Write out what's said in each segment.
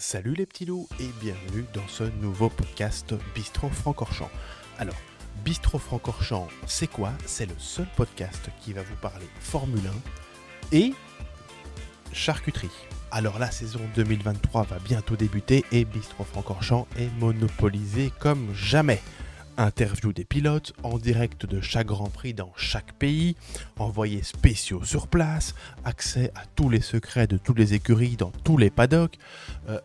Salut les petits loups et bienvenue dans ce nouveau podcast Bistro Francorchamps. Alors, Bistro Francorchamps, c'est quoi? C'est le seul podcast qui va vous parler Formule 1 et charcuterie. Alors la saison 2023 va bientôt débuter et Bistro Francorchamps est monopolisé comme jamais interview des pilotes en direct de chaque Grand Prix dans chaque pays, envoyés spéciaux sur place, accès à tous les secrets de toutes les écuries dans tous les paddocks. Euh,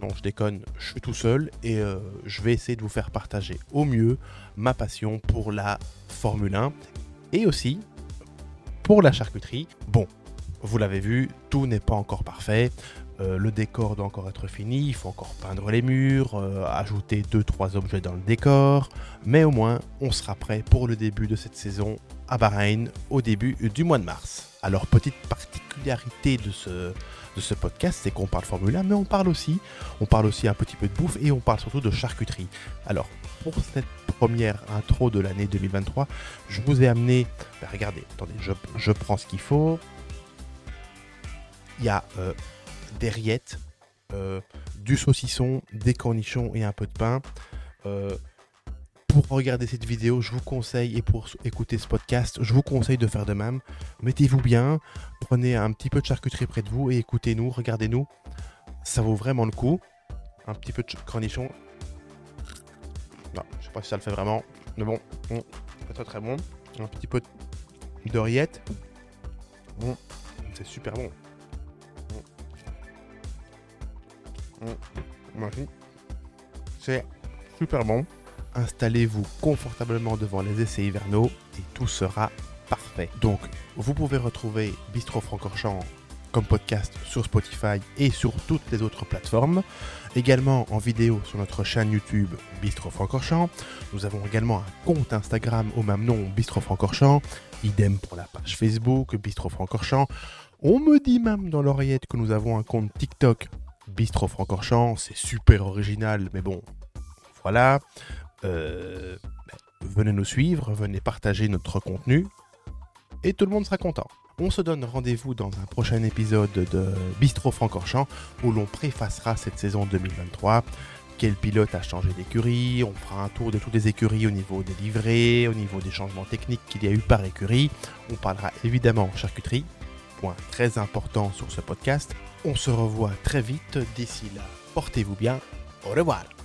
non, je déconne, je suis tout seul et euh, je vais essayer de vous faire partager au mieux ma passion pour la Formule 1 et aussi pour la charcuterie. Bon, vous l'avez vu, tout n'est pas encore parfait. Euh, le décor doit encore être fini, il faut encore peindre les murs, euh, ajouter 2-3 objets dans le décor, mais au moins on sera prêt pour le début de cette saison à Bahreïn au début du mois de mars. Alors petite particularité de ce, de ce podcast, c'est qu'on parle Formule 1, mais on parle aussi, on parle aussi un petit peu de bouffe et on parle surtout de charcuterie. Alors pour cette première intro de l'année 2023, je vous ai amené, ben, regardez, attendez, je, prends ce qu'il faut. Il y a euh, des rillettes, euh, du saucisson, des cornichons et un peu de pain. Euh, pour regarder cette vidéo, je vous conseille, et pour écouter ce podcast, je vous conseille de faire de même. Mettez-vous bien, prenez un petit peu de charcuterie près de vous et écoutez-nous, regardez-nous. Ça vaut vraiment le coup. Un petit peu de cornichons. Non, je sais pas si ça le fait vraiment, mais bon, c'est très très bon. Un petit peu de rillettes. Bon, c'est super bon. C'est super bon. Installez-vous confortablement devant les essais hivernaux et tout sera parfait. Donc, vous pouvez retrouver Bistro Francorchamps comme podcast sur Spotify et sur toutes les autres plateformes. Également en vidéo sur notre chaîne YouTube Bistro Francorchamps. Nous avons également un compte Instagram au même nom Bistro Francorchamps. Idem pour la page Facebook Bistro Francorchamps. On me dit même dans l'oreillette que nous avons un compte TikTok Bistro Francorchamps, c'est super original, mais bon, voilà. Euh, venez nous suivre, venez partager notre contenu, et tout le monde sera content. On se donne rendez-vous dans un prochain épisode de Bistro Francorchamps, où l'on préfacera cette saison 2023. Quel pilote a changé d'écurie? On fera un tour de toutes les écuries au niveau des livrets, au niveau des changements techniques qu'il y a eu par écurie. On parlera évidemment charcuterie, point très important sur ce podcast. On se revoit très vite. D'ici là, portez-vous bien. Au revoir.